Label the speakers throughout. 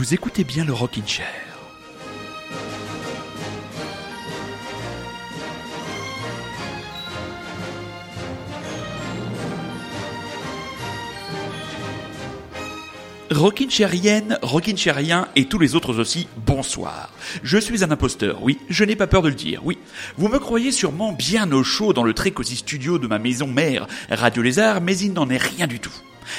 Speaker 1: Vous écoutez bien le Rockin' Chair. Rockin' Chérienne, Rockin' Chérien et tous les autres aussi, bonsoir. Je suis un imposteur, oui, je n'ai pas peur de le dire, oui. Vous me croyez sûrement bien au chaud dans le très studio de ma maison mère, Radio Lézard, mais il n'en est rien du tout.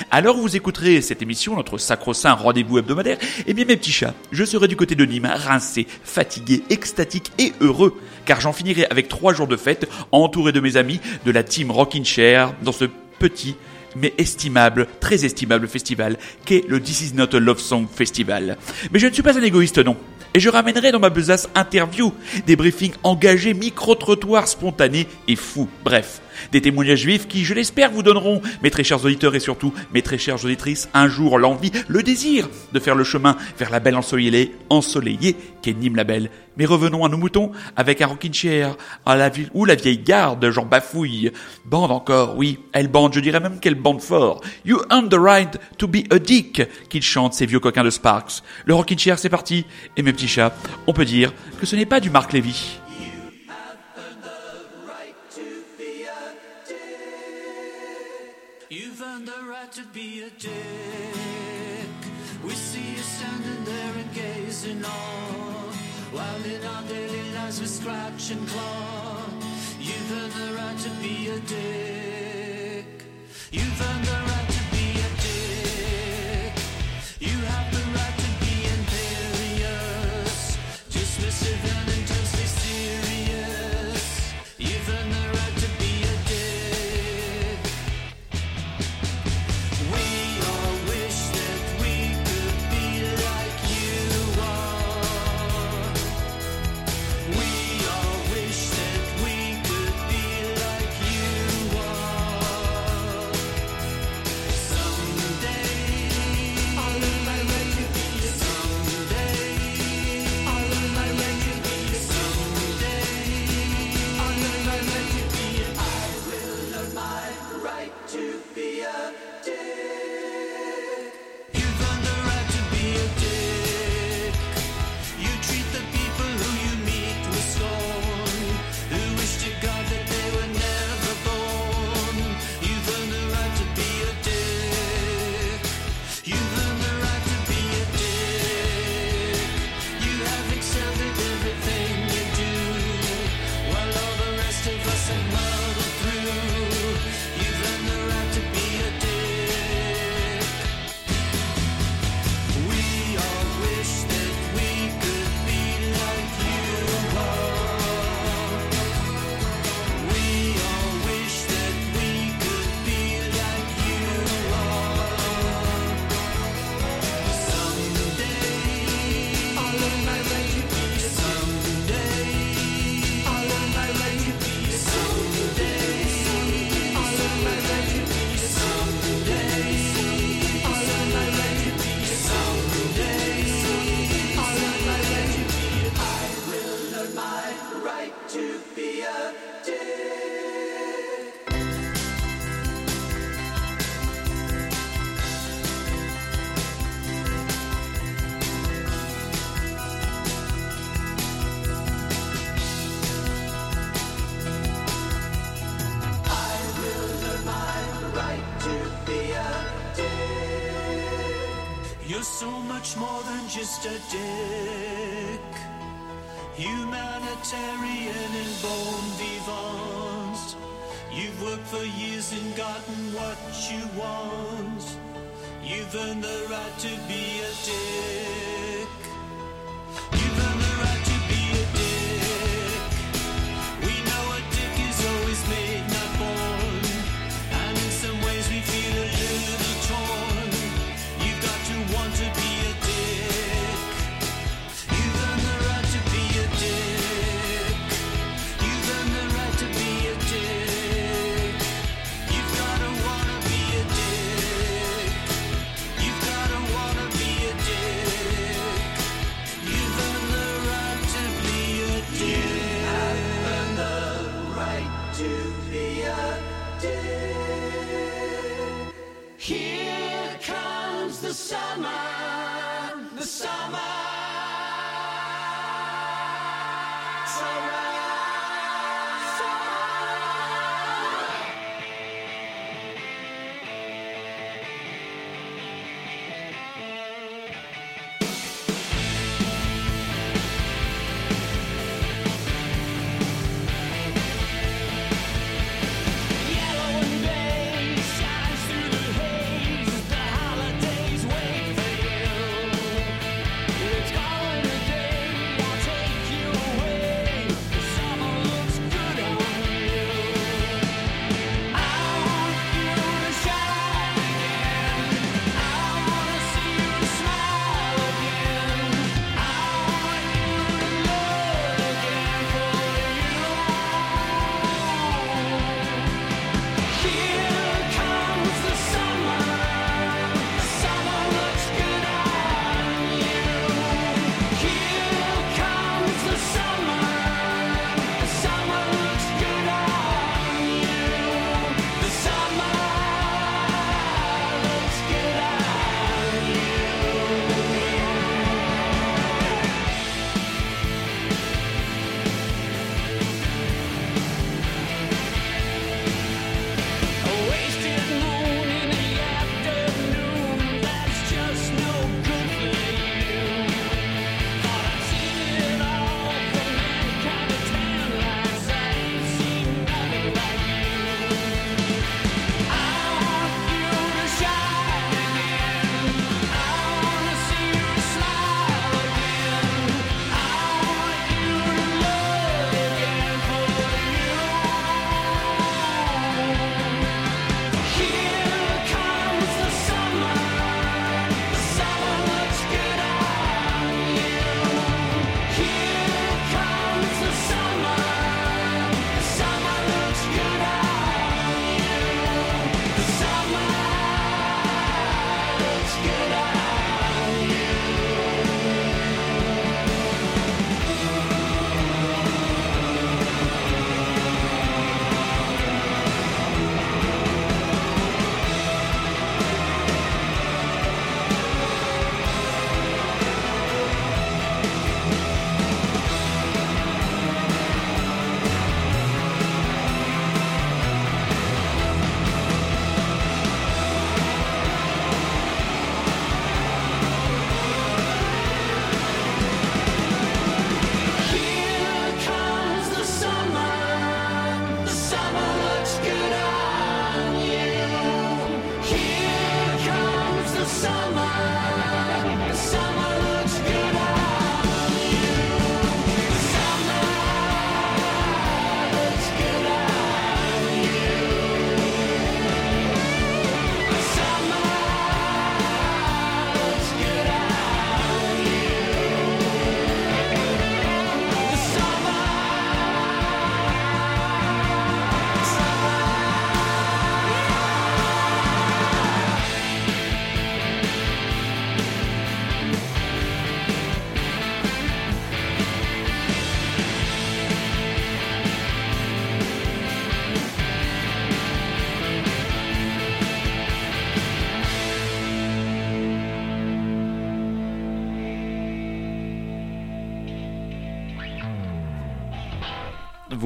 Speaker 1: Alors vous écouterez cette émission, notre sacro-saint rendez-vous hebdomadaire, eh bien mes petits chats, je serai du côté de Nîmes, rincé, fatigué, extatique et heureux, car j'en finirai avec trois jours de fête, entouré de mes amis, de la team Rockin' Chair, dans ce petit mais estimable, très estimable festival qu'est le This Is Not a Love Song Festival. Mais je ne suis pas un égoïste, non. Et je ramènerai dans ma besace interview des briefings engagés, micro-trottoirs spontanés et fous. Bref, des témoignages juifs qui, je l'espère, vous donneront, mes très chers auditeurs et surtout mes très chères auditrices, un jour l'envie, le désir de faire le chemin vers la belle ensoleillée, ensoleillée qu'est Nîmes la Belle. Mais revenons à nos moutons avec un rocking chair à la ville ou la vieille garde, genre bafouille. Bande encore, oui, elle bande, je dirais même qu'elle bande fort. You earn the right to be a dick, qu'ils chantent ces vieux coquins de Sparks. Le rocking chair, c'est parti. Et mes petits chats, on peut dire que ce n'est pas du Marc Lévy.
Speaker 2: To be a dick. We see you standing there and gazing on. While in our daily lives we scratch and claw. You've earned the right to be a dick. You've earned the right a dick. Humanitarian and bon vivant. You've worked for years and gotten what you want. You've earned the right to be a dick.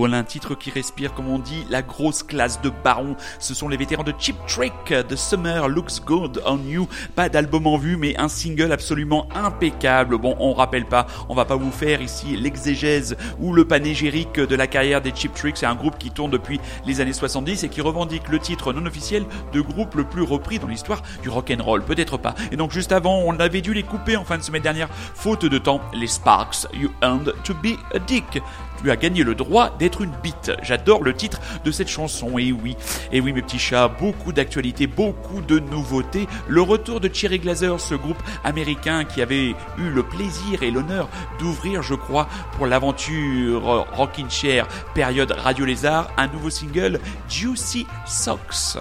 Speaker 1: Voilà un titre qui respire, comme on dit, la grosse classe de baron. Ce sont les vétérans de Cheap Trick, The Summer Looks Good on You. Pas d'album en vue, mais un single absolument impeccable. Bon, on rappelle pas, on va pas vous faire ici l'exégèse ou le panégyrique de la carrière des Cheap Trick. C'est un groupe qui tourne depuis les années 70 et qui revendique le titre non officiel de groupe le plus repris dans l'histoire du rock and roll. Peut-être pas. Et donc juste avant, on avait dû les couper en fin de semaine dernière, faute de temps. Les Sparks, You Earned to Be a Dick as gagné le droit d'être une bite. J'adore le titre de cette chanson, et oui, et oui mes petits chats, beaucoup d'actualités, beaucoup de nouveautés. Le retour de Cherry Glazer, ce groupe américain qui avait eu le plaisir et l'honneur d'ouvrir, je crois, pour l'aventure Rockin' Chair, période Radio Lézard, un nouveau single, Juicy Socks.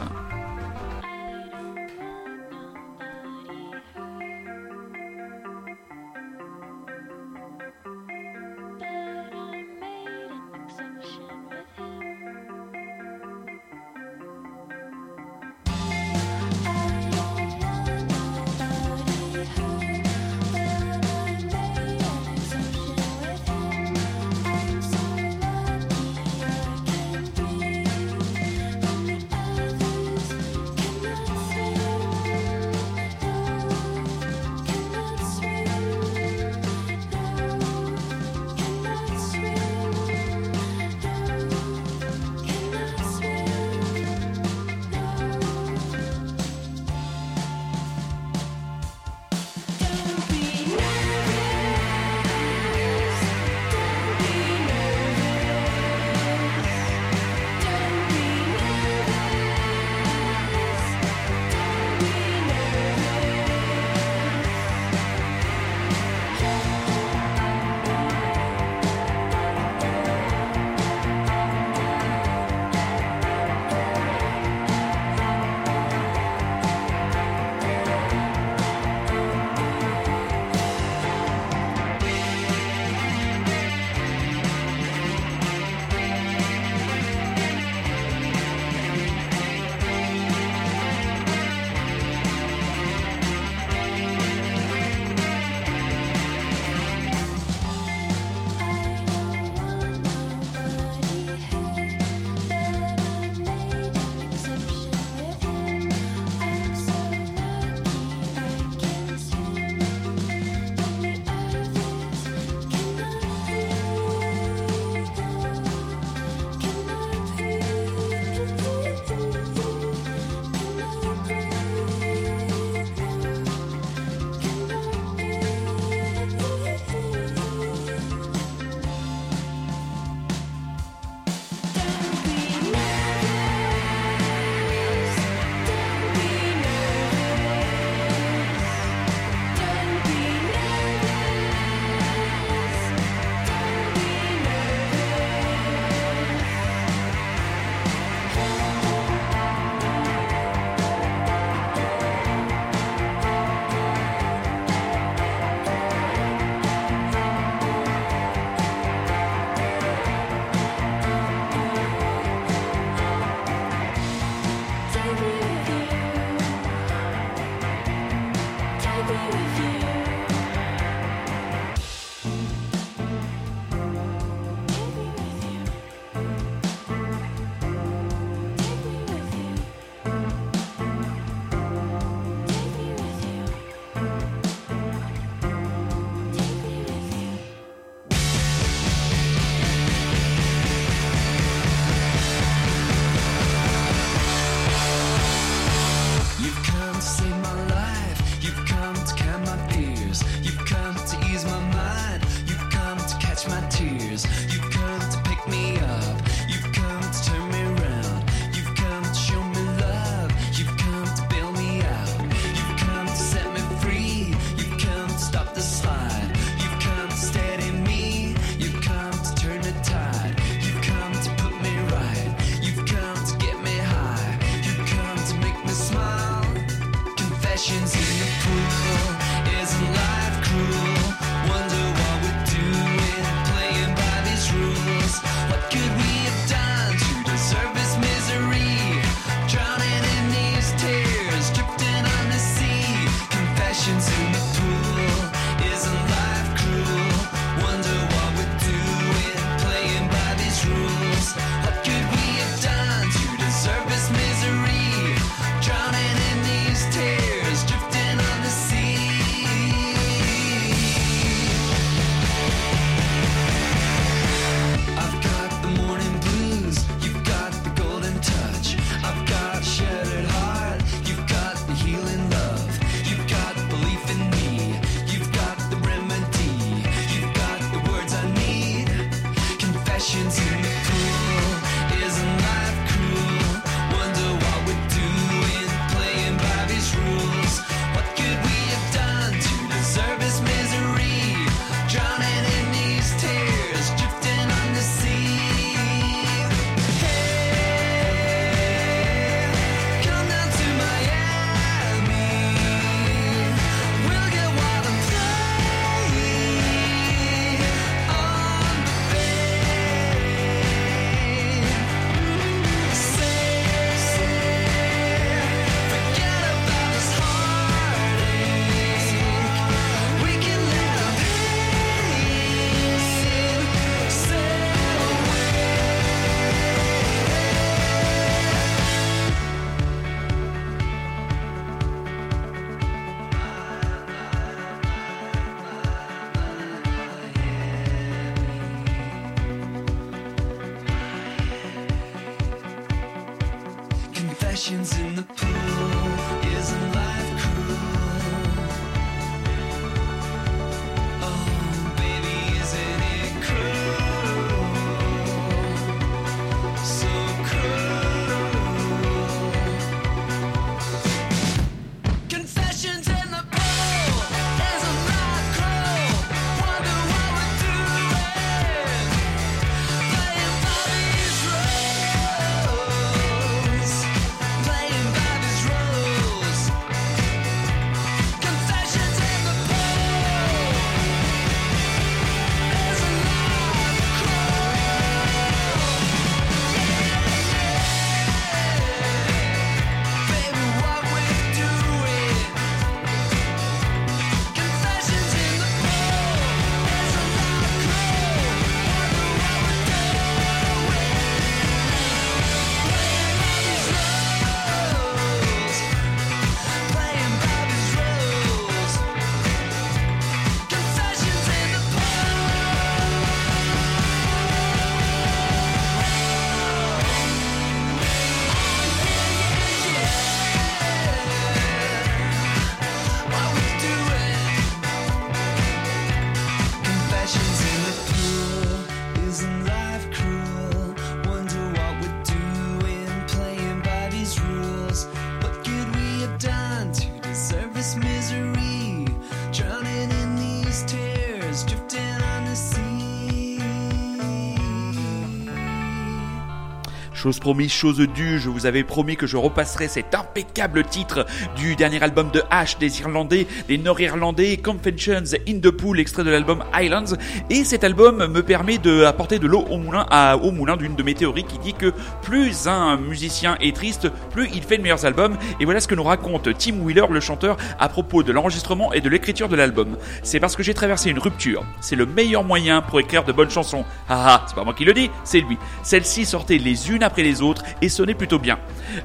Speaker 1: Chose promise, chose due, je vous avais promis que je repasserais cet impeccable titre du dernier album de Ash des Irlandais, des Nord-Irlandais, Conventions in the Pool, extrait de l'album Islands. Et cet album me permet d'apporter de l'eau au moulin, à, au moulin d'une de mes théories qui dit que plus un musicien est triste, plus il fait de meilleurs albums. Et voilà ce que nous raconte Tim Wheeler, le chanteur, à propos de l'enregistrement et de l'écriture de l'album. C'est parce que j'ai traversé une rupture. C'est le meilleur moyen pour écrire de bonnes chansons. Ah ah, c'est pas moi qui le dis, c'est lui. Celles-ci sortaient les unes après les autres et sonnaient plutôt bien.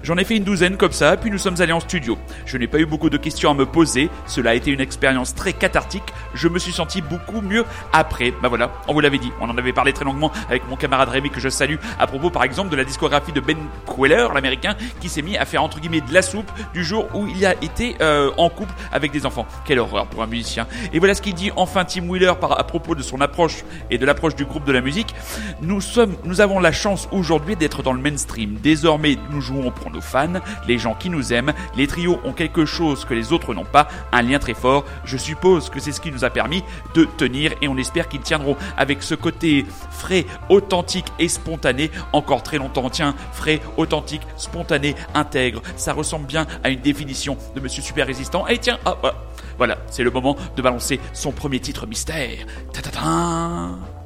Speaker 1: J'en ai fait une douzaine comme ça, puis nous sommes allés en studio. Je n'ai pas eu beaucoup de questions à me poser, cela a été une expérience très cathartique, je me suis senti beaucoup mieux après. Bah voilà, on vous l'avait dit, on en avait parlé très longuement avec mon camarade Rémi que je salue à propos par exemple de la discographie de Ben Queller, l'américain, qui s'est mis à faire entre guillemets de la soupe du jour où il a été euh, en couple avec des enfants. Quelle horreur pour un musicien. Et voilà ce qu'il dit enfin Tim Wheeler par, à propos de son approche et de l'approche du groupe de la musique. Nous sommes, nous avons la chance aujourd'hui d'être dans le mainstream. Désormais, nous jouons pour nos fans, les gens qui nous aiment. Les trios ont quelque chose que les autres n'ont pas, un lien très fort. Je suppose que c'est ce qui nous a permis de tenir et on espère qu'ils tiendront avec ce côté frais, authentique et spontané encore très longtemps. Tiens, frais, authentique, spontané, intègre. Ça ressemble bien à une définition de Monsieur Super Résistant. Et tiens, hop, hop. Voilà, c'est le moment de balancer son premier titre mystère. Ta -ta -ta.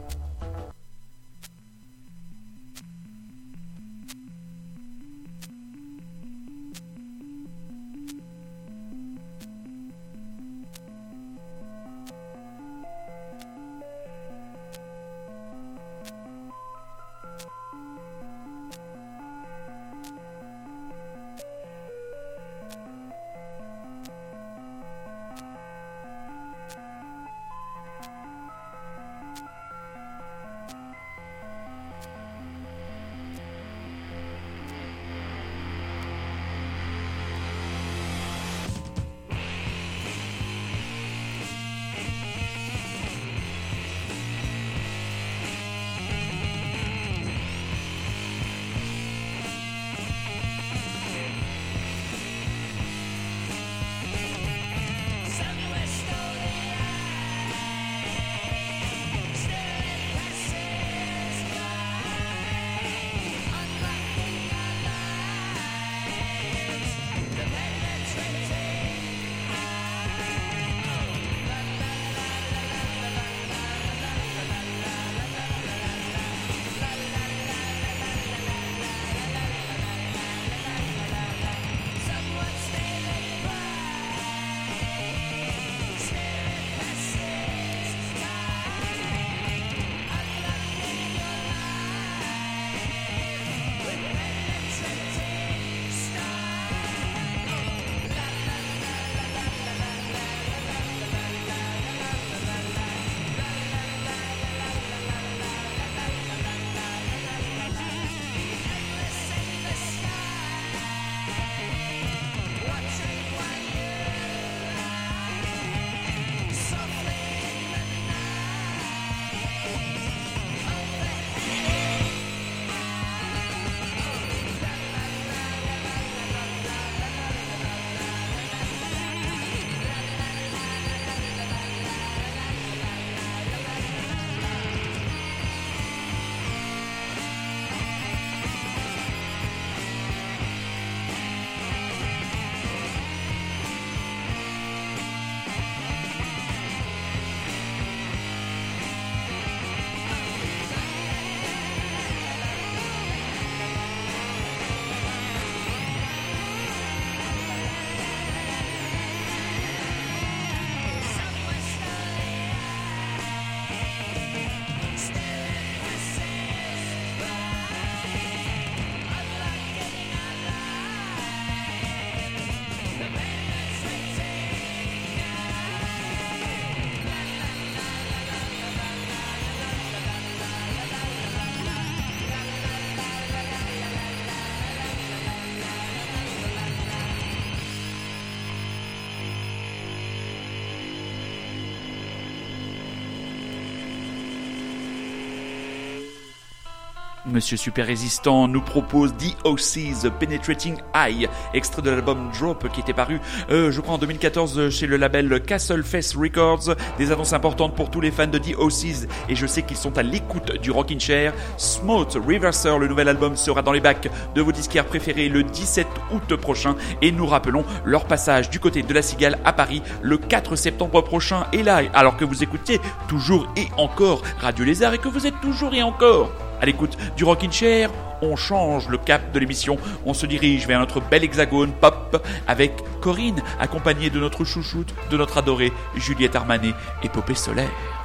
Speaker 1: Monsieur Super Résistant nous propose The OC's Penetrating Eye, extrait de l'album Drop qui était paru, euh, je crois en 2014 chez le label Castle Fest Records. Des annonces importantes pour tous les fans de The OC's et je sais qu'ils sont à l'écoute du Rockin' Chair. Smooth Reverser, le nouvel album sera dans les bacs de vos disquaires préférés le 17 août prochain et nous rappelons leur passage du côté de la Cigale à Paris le 4 septembre prochain. Et là, alors que vous écoutiez toujours et encore Radio Lézard et que vous êtes toujours et encore à l'écoute du Rockin' Chair, on change le cap de l'émission, on se dirige vers notre bel hexagone pop avec Corinne, accompagnée de notre chouchoute, de notre adorée Juliette Armanet, épopée solaire.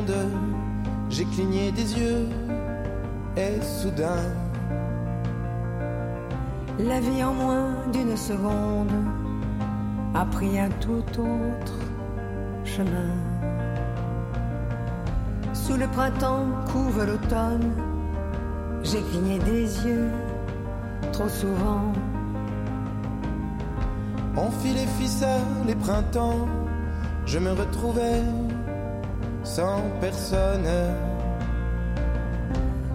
Speaker 3: Monde, j'ai cligné des yeux, et soudain,
Speaker 4: La vie en moins d'une seconde a pris un tout autre chemin. Sous le printemps couve l'automne, j'ai cligné des yeux trop souvent.
Speaker 3: on fit les ficelles, les printemps, je me retrouvais sans personne.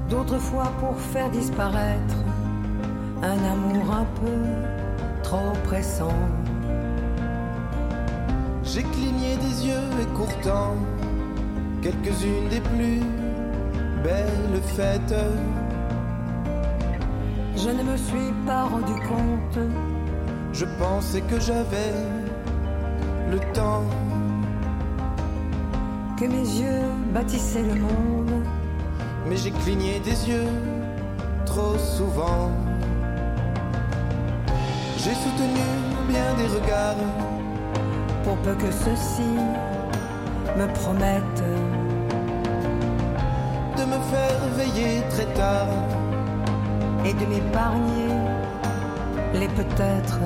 Speaker 4: D'autres fois pour faire disparaître un amour un peu trop pressant.
Speaker 3: J'ai cligné des yeux écourtant quelques-unes des plus belles fêtes.
Speaker 4: Je ne me suis pas rendu compte
Speaker 3: Je pensais que j'avais le temps.
Speaker 4: Que mes yeux bâtissaient le monde.
Speaker 3: mais j'ai cligné des yeux trop souvent. J'ai soutenu bien des regards,
Speaker 4: pour peu que ceux-ci me promettent
Speaker 3: de me faire veiller très tard,
Speaker 4: et de m'épargner les peut-être.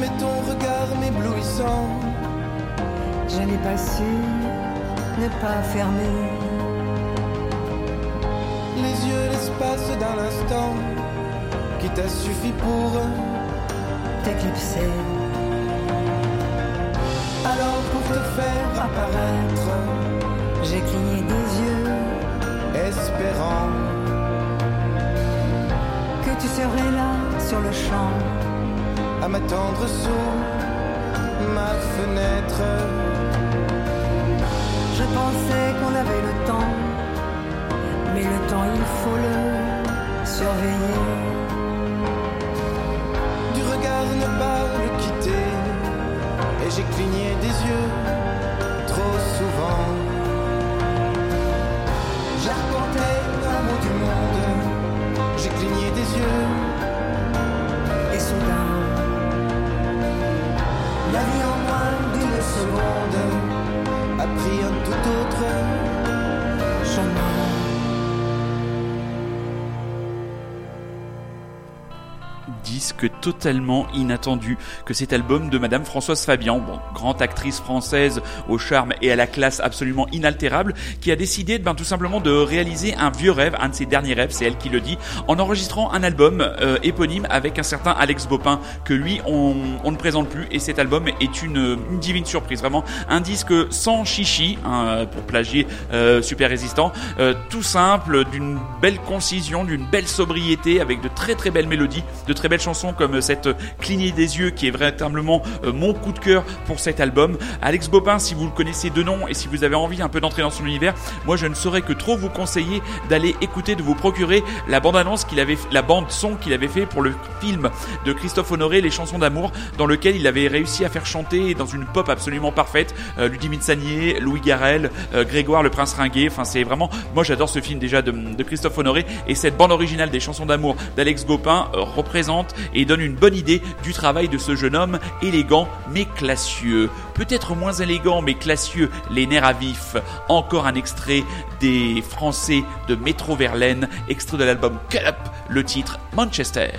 Speaker 3: Mais ton regard m'éblouissant,
Speaker 4: Je n'ai pas su ne pas fermer
Speaker 3: les yeux, l'espace d'un instant, qui t'a suffi pour.
Speaker 4: t'éclipser.
Speaker 3: Alors pour te faire apparaître,
Speaker 4: J'ai cligné des yeux
Speaker 3: espérant
Speaker 4: que tu serais là sur le champ.
Speaker 3: à m'attendre sous ma fenêtre.
Speaker 4: Je pensais qu'on avait le temps, mais le temps il faut le surveiller.
Speaker 3: Du regard ne pas le quitter, et j'ai cligné des yeux trop souvent. J'arpentais un mot du monde, j'ai cligné des yeux, pris un tout autre
Speaker 1: disque totalement inattendu que cet album de Madame Françoise Fabian, bon, grande actrice française au charme et à la classe absolument inaltérable, qui a décidé ben, tout simplement de réaliser un vieux rêve, un de ses derniers rêves, c'est elle qui le dit, en enregistrant un album euh, éponyme avec un certain Alex Bopin que lui on, ne présente plus et cet album est une, une divine surprise, vraiment un disque sans chichi, hein, pour plagier euh, Super Résistant, euh, tout simple, d'une belle concision, d'une belle sobriété, avec de très très belles mélodies, de très belles chansons comme cette Cligner des yeux qui est véritablement euh, mon coup de cœur pour cet album. Alex Bopin, si vous le connaissez de nom et si vous avez envie un peu d'entrer dans son univers, moi je ne saurais que trop vous conseiller d'aller écouter, de vous procurer la bande-annonce qu'il avait, la bande son qu'il avait fait pour le film de Christophe Honoré, Les chansons d'amour, dans lequel il avait réussi à faire chanter dans une pop absolument parfaite euh, Ludivine Louis Garrel, euh, Grégoire le Prince Ringuet. Enfin, c'est vraiment, moi j'adore ce film déjà de, de Christophe Honoré et cette bande originale des chansons d'amour d'Alex Gopin euh, représente et donne une bonne idée du travail de ce jeune homme élégant mais classieux. Peut-être moins élégant mais classieux, les nerfs à vif. Encore un extrait des Français de Métro Verlaine, extrait de l'album Cut Up, le titre Manchester.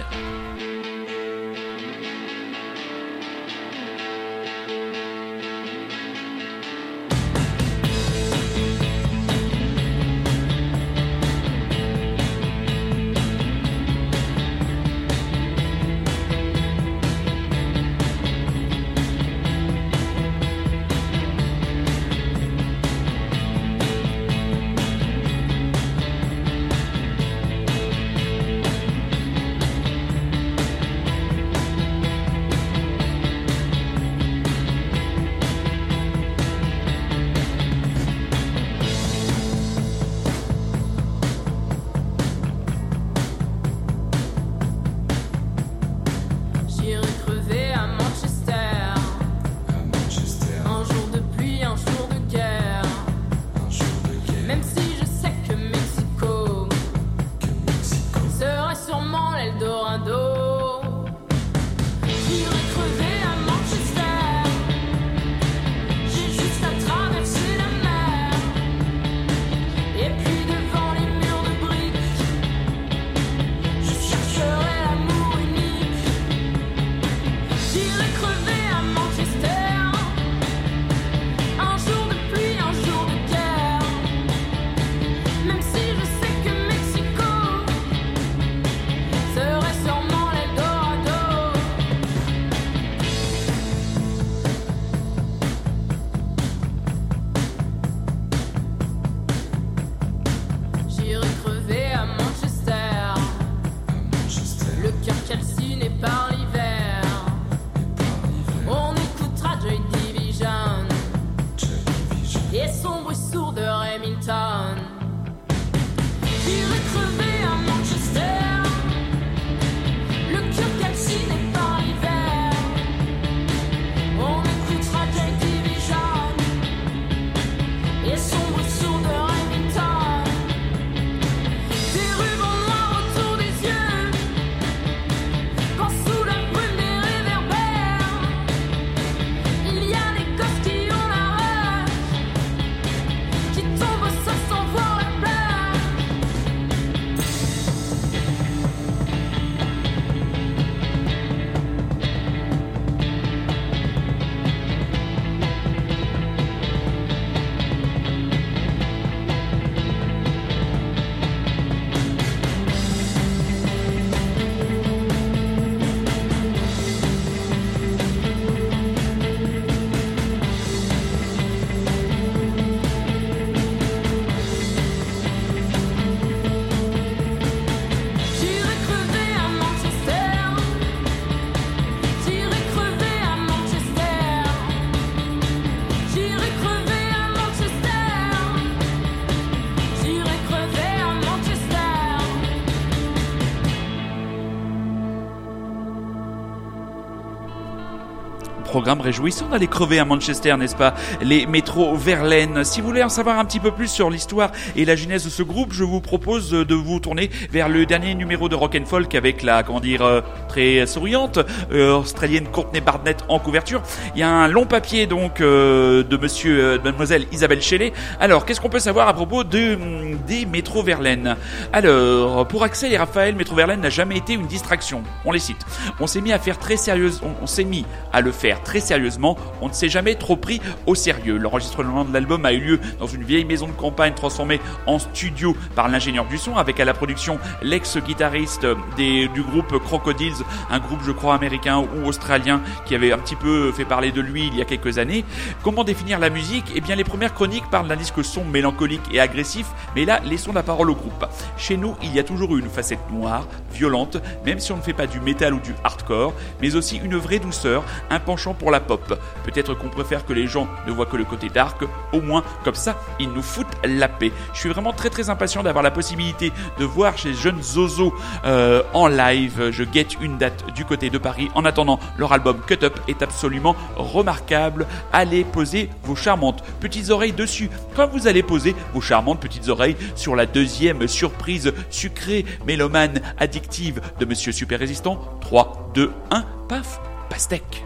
Speaker 1: Réjouissant d'aller crever à Manchester, n'est-ce pas Les métros Verlaine. Si vous voulez en savoir un petit peu plus sur l'histoire et la genèse de ce groupe, je vous propose de vous tourner vers le dernier numéro de Rock and Folk avec la, comment dire, euh, très souriante euh, australienne Courtney Barnett en couverture. Il y a un long papier donc euh, de monsieur, de mademoiselle Isabelle Shelley. Alors, qu'est-ce qu'on peut savoir à propos de, hum, des métros Verlaine? Alors, pour Axel et Raphaël, Métro Verlaine n'a jamais été une distraction. On les cite. On s'est mis à faire très sérieuse, on, on s'est mis à le faire très sérieusement. On ne s'est jamais trop pris au sérieux. L'enregistrement de l'album a eu lieu dans une vieille maison de campagne transformée en studio par l'ingénieur du son, avec à la production l'ex-guitariste du groupe Crocodiles, un groupe je crois américain ou australien qui avait un petit peu fait parler de lui il y a quelques années. Comment définir la musique? Eh bien les premières chroniques parlent d'un disque son mélancolique et agressif, mais là laissons la parole au groupe. Chez nous, il y a toujours eu une facette noire, violente, même si on ne fait pas du métal ou du hardcore, mais aussi une vraie douceur, un penchant pour la pop. Peut-être qu'on préfère que les gens ne voient que le côté dark, au moins comme ça, ils nous foutent la paix. Je suis vraiment très très impatient d'avoir la possibilité de voir ces jeunes Zozo euh, en live. Je guette une date du côté de Paris. En attendant, leur album Cut Up est absolument remarquable. Allez poser vos charmantes petites oreilles dessus. Quand vous allez poser vos charmantes petites oreilles sur la deuxième surprise sucrée, mélomane, addictive de Monsieur Super Résistant, 3, 2, 1, paf, pastèque.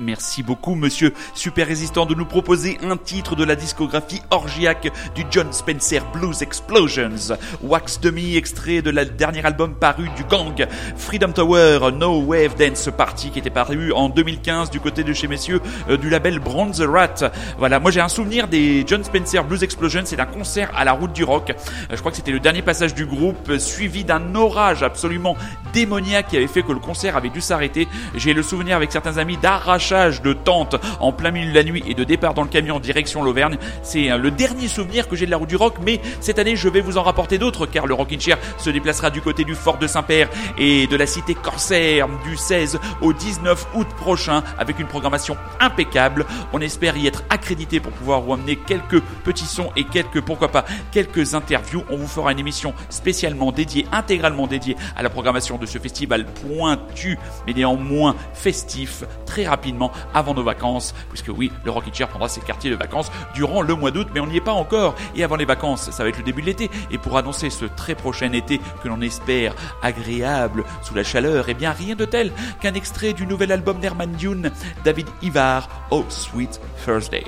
Speaker 1: Merci beaucoup, monsieur Super Résistant, de nous proposer un titre de la discographie orgiaque du John Spencer Blues Explosions. Wax Demi, extrait de la dernier album paru du gang Freedom Tower, No Wave Dance Party, qui était paru en 2015 du côté de chez messieurs euh, du label Bronze Rat. Voilà, moi j'ai un souvenir des John Spencer Blues Explosions, c'est un concert à la route du rock. Euh, Je crois que c'était le dernier passage du groupe, euh, suivi d'un orage absolument démoniaque qui avait fait que le concert avait dû s'arrêter. J'ai le souvenir avec certains amis d'arrachage de tentes en plein milieu de la nuit et de départ dans le camion en direction l'Auvergne. C'est euh, le dernier souvenir que j'ai de la route du rock, mais cette année je vais vous en rapporter d'autres car le Rockin' Chair se déplacera du côté du fort de Saint-Père et de la cité corsaire du 16 au 19 août prochain avec une programmation impeccable. On espère y être accrédité pour pouvoir vous amener quelques petits sons et quelques, pourquoi pas, quelques interviews. On vous fera une émission spécialement dédiée, intégralement dédiée à la programmation de ce festival pointu, mais néanmoins festif, très rapidement avant nos vacances, puisque oui, le Rockin' Chair prendra ses quartiers de vacances durant le mois d'août, mais on n'y est pas encore. Et avant les vacances, ça va être le début de l'été. Et pour annoncer ce très prochain été que l'on espère agréable sous la chaleur, eh bien rien de tel qu'un extrait du nouvel album d'Herman Dune, David Ivar, Oh Sweet Thursday.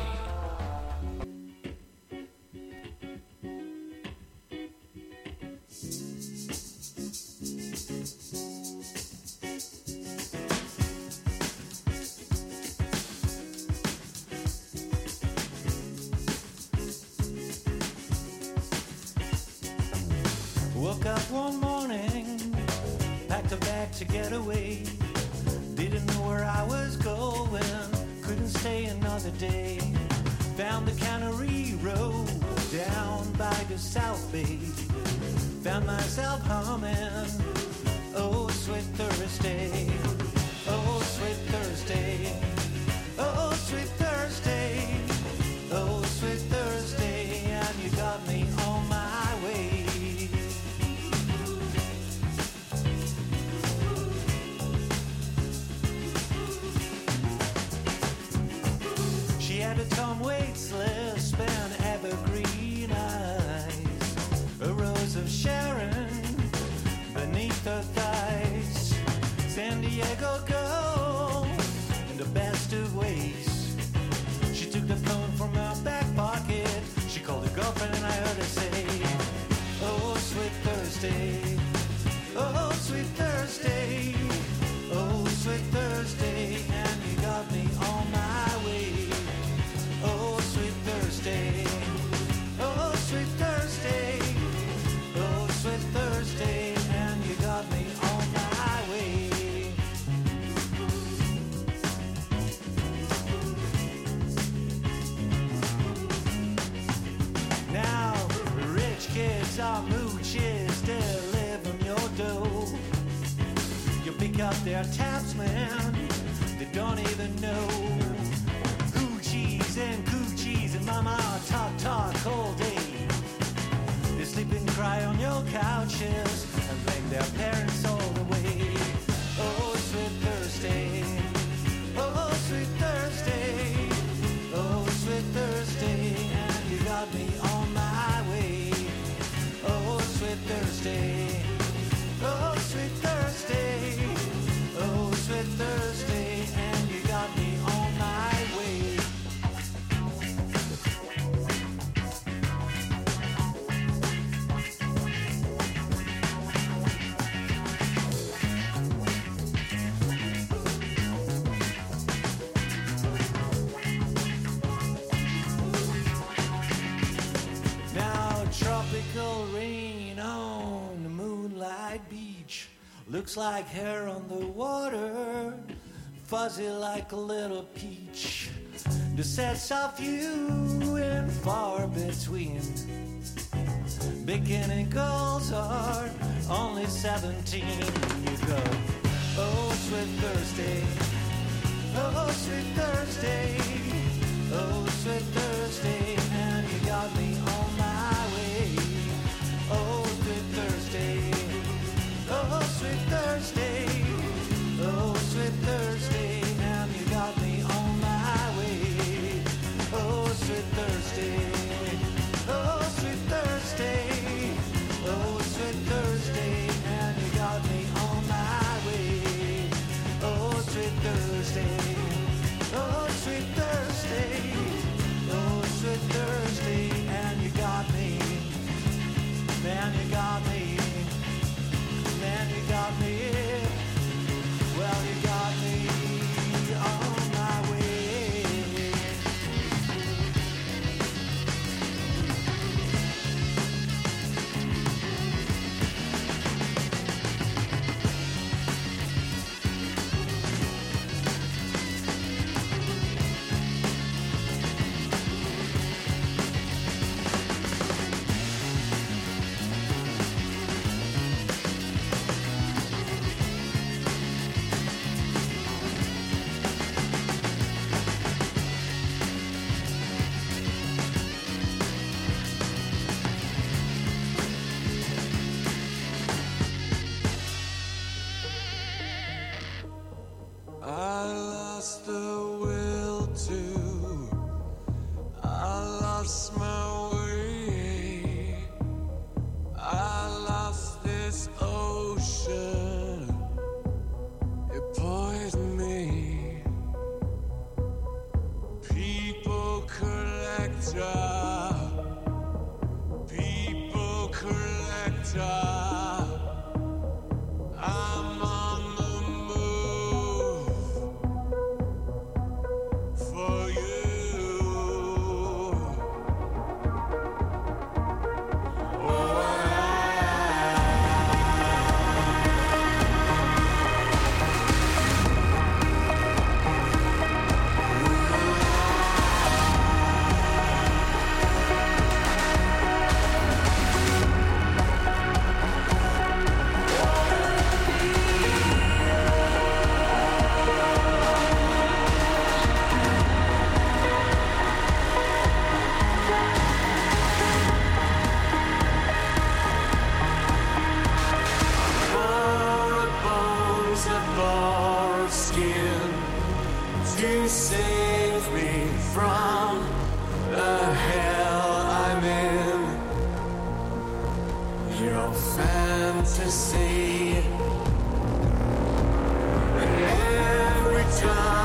Speaker 2: Stay another day. Found the Cannery Road down by the South Bay. Found myself humming, oh sweet Thursday, up their man, they don't even know. Hoochies and coochies and mama talk talk all day. They sleep and cry on your couches and blame their parents all the way. Oh, sweet Thursday. Oh, sweet Thursday. Oh, sweet Thursday. And you got me on my way. Oh, sweet Thursday. Looks like hair on the water, fuzzy like a little peach. The sets of you and far between. Beginning girls are only 17. You go, oh sweet Thursday, oh sweet Thursday, oh sweet Thursday, and you got me on
Speaker 5: fantasy. And every time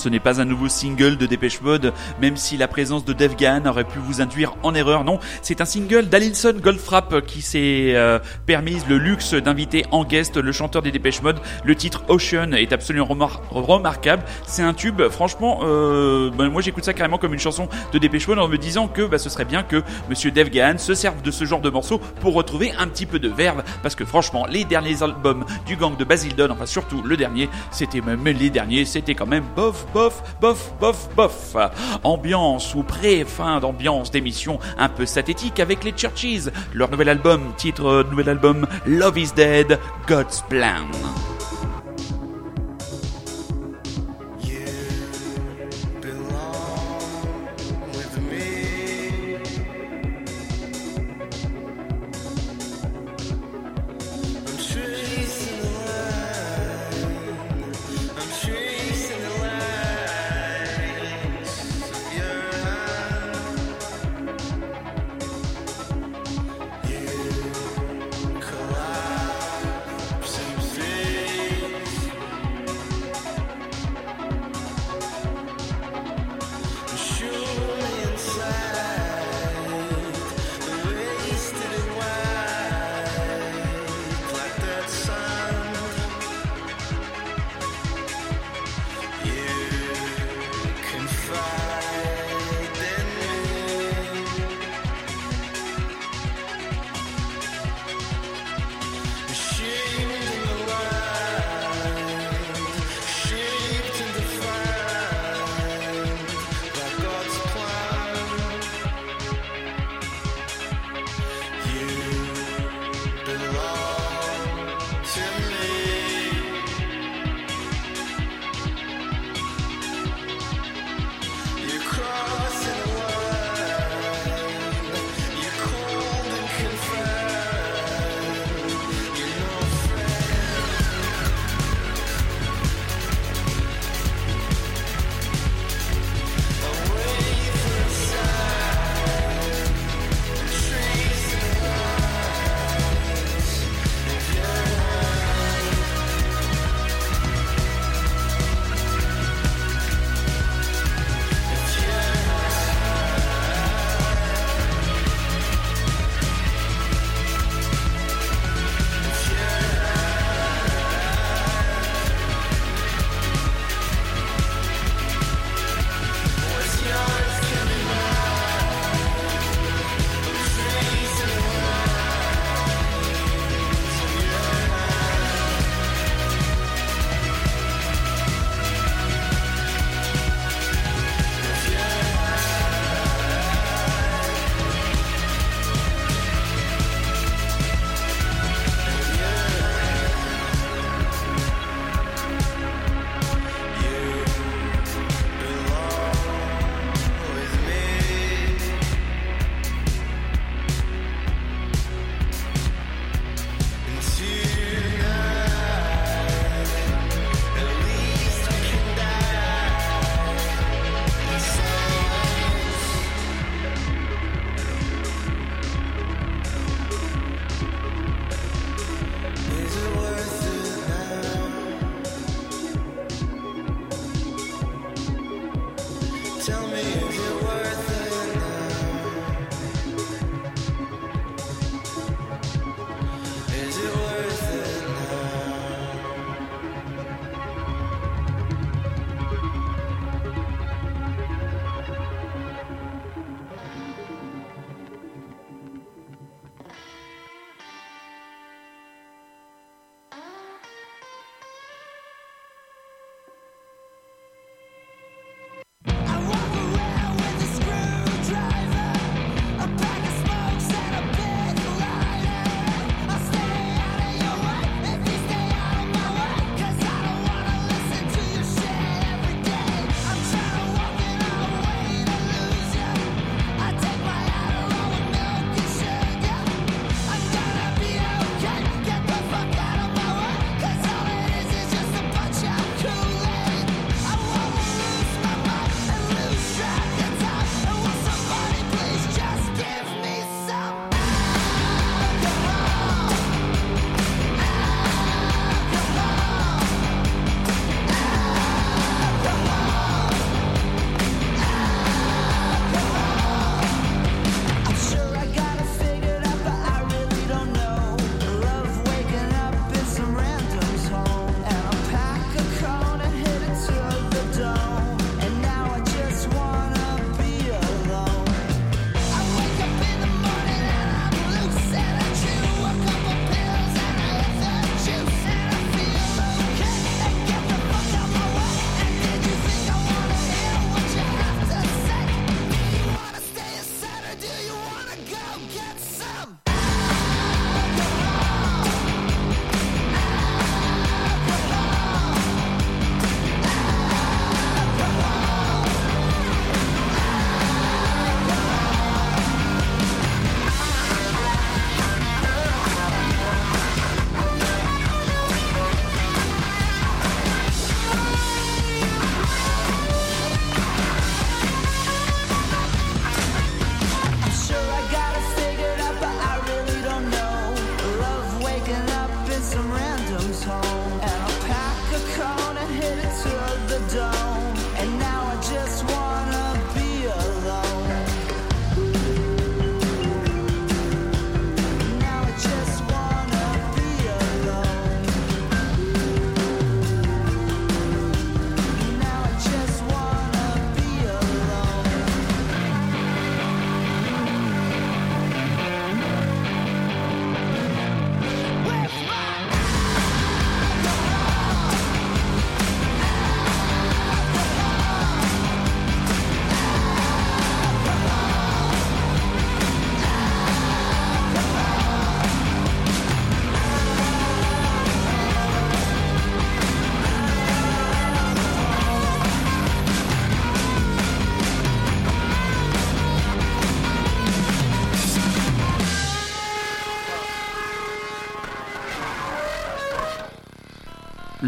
Speaker 1: ce n'est pas un nouveau single de Dépêche Mode, même si la présence de Dave Gahan aurait pu vous induire en erreur. Non, c'est un single d'Alinson Goldfrapp qui s'est euh, permise le luxe d'inviter en guest le chanteur des Dépêche Mode. Le titre Ocean est absolument remar- remarquable. C'est un tube, franchement, euh, ben, moi j'écoute ça carrément comme une chanson de Dépêche Mode en me disant que bah, ce serait bien que Monsieur Dave Gahan se serve de ce genre de morceau pour retrouver un petit peu de verve, parce que franchement, les derniers albums du gang de Basildon, enfin surtout le dernier, c'était même les derniers, c'était quand même bof, bof, bof, bof, bof. Ambiance ou pré-fin d'ambiance d'émission un peu synthétique avec les Churches. Leur nouvel album, titre nouvel album Love is Dead, God's Plan.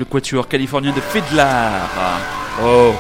Speaker 1: Le quatuor californien de Fiddler. Oh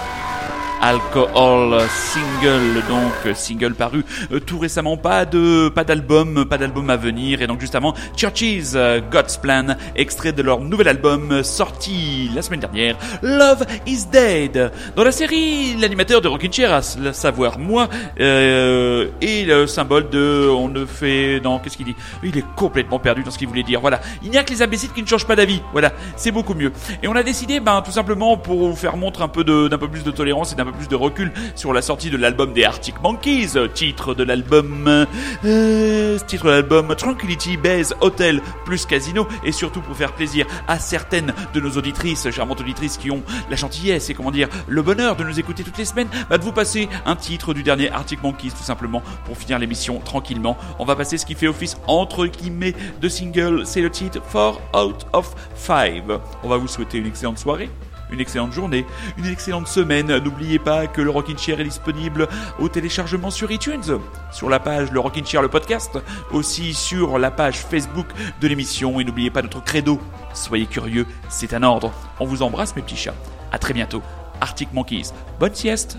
Speaker 1: Alcohol single donc single paru euh, tout récemment. Pas de pas d'album pas d'album à venir. Et donc justement Churches euh, God's Plan extrait de leur nouvel album euh, sorti la semaine dernière Love is Dead. Dans la série l'animateur de Rockin' Chair à savoir moi euh, est le symbole de on ne fait non qu'est-ce qu'il dit? Il est complètement perdu dans ce qu'il voulait dire. Voilà. Il n'y a que les imbéciles qui ne changent pas d'avis. Voilà. C'est beaucoup mieux. Et on a décidé ben tout simplement pour vous faire montre un peu de d'un peu plus de tolérance et d'un peu plus de recul sur la sortie de l'album des Arctic Monkeys, titre de l'album, euh, titre de l'album Tranquility Base Hotel plus Casino, et surtout pour faire plaisir à certaines de nos auditrices, charmantes auditrices qui ont la gentillesse et comment dire le bonheur de nous écouter toutes les semaines, bah, de vous passer un titre du dernier Arctic Monkeys tout simplement pour finir l'émission tranquillement. On va passer ce qui fait office entre guillemets de single, c'est le titre 4 Out of 5. On va vous souhaiter une excellente soirée une excellente journée, une excellente semaine. N'oubliez pas que le Rockin' Chair est disponible au téléchargement sur iTunes, sur la page Le Rockin' Chair le podcast, aussi sur la page Facebook de l'émission. Et n'oubliez pas notre credo. Soyez curieux, c'est un ordre. On vous embrasse mes petits chats. À très bientôt. Arctic Monkeys. Bonne sieste.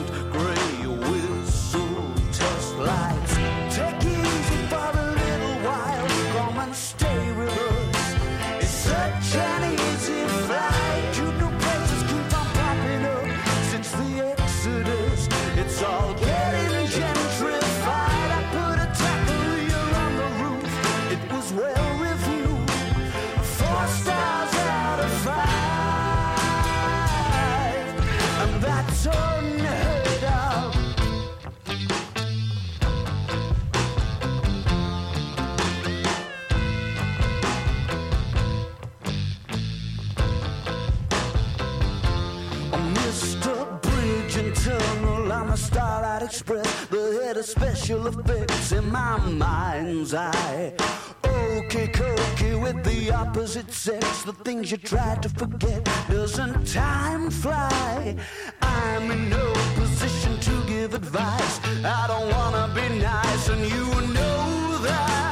Speaker 6: the special effects in my mind's eye. Okay, cookie with the opposite sex, the things you try to forget. Doesn't time fly? I'm in no position to give advice. I don't wanna be nice, and you know that.